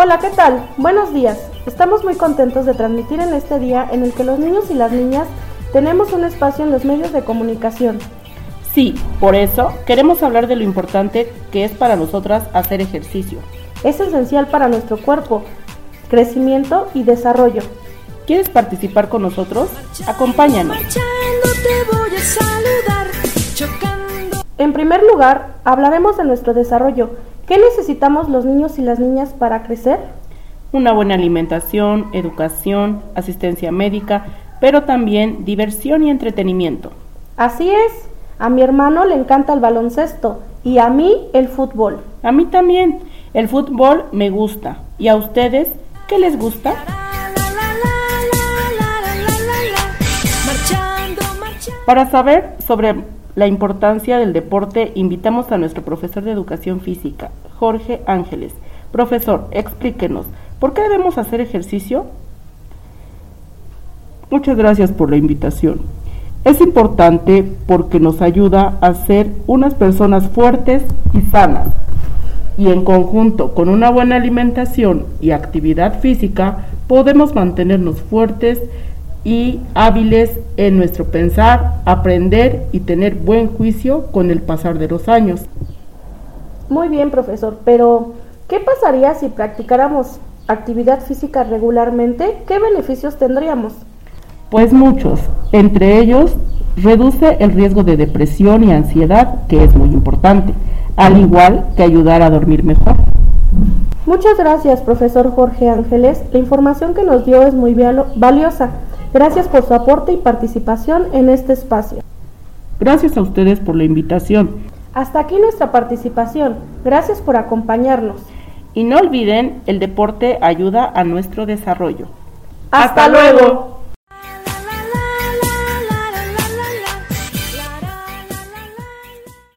Hola, ¿qué tal? Buenos días. Estamos muy contentos de transmitir en este día en el que los niños y las niñas tenemos un espacio en los medios de comunicación. Sí, por eso queremos hablar de lo importante que es para nosotras hacer ejercicio. Es esencial para nuestro cuerpo, crecimiento y desarrollo. ¿Quieres participar con nosotros? Acompáñanos. En primer lugar, hablaremos de nuestro desarrollo. ¿Qué necesitamos los niños y las niñas para crecer? Una buena alimentación, educación, asistencia médica, pero también diversión y entretenimiento. Así es. A mi hermano le encanta el baloncesto y a mí el fútbol. A mí también. El fútbol me gusta. ¿Y a ustedes qué les gusta? Para saber sobre la importancia del deporte, invitamos a nuestro profesor de educación física, Jorge Ángeles. Profesor, explíquenos, ¿por qué debemos hacer ejercicio? Muchas gracias por la invitación. Es importante porque nos ayuda a ser unas personas fuertes y sanas. Y en conjunto con una buena alimentación y actividad física podemos mantenernos fuertes y hábiles en nuestro pensar, aprender y tener buen juicio con el pasar de los años. Muy bien, profesor, pero ¿qué pasaría si practicáramos actividad física regularmente? ¿Qué beneficios tendríamos? Pues muchos, entre ellos reduce el riesgo de depresión y ansiedad, que es muy importante, al igual que ayudar a dormir mejor. Muchas gracias, profesor Jorge Ángeles. La información que nos dio es muy valiosa. Gracias por su aporte y participación en este espacio. Gracias a ustedes por la invitación. Hasta aquí nuestra participación. Gracias por acompañarnos. Y no olviden, el deporte ayuda a nuestro desarrollo. Hasta, luego.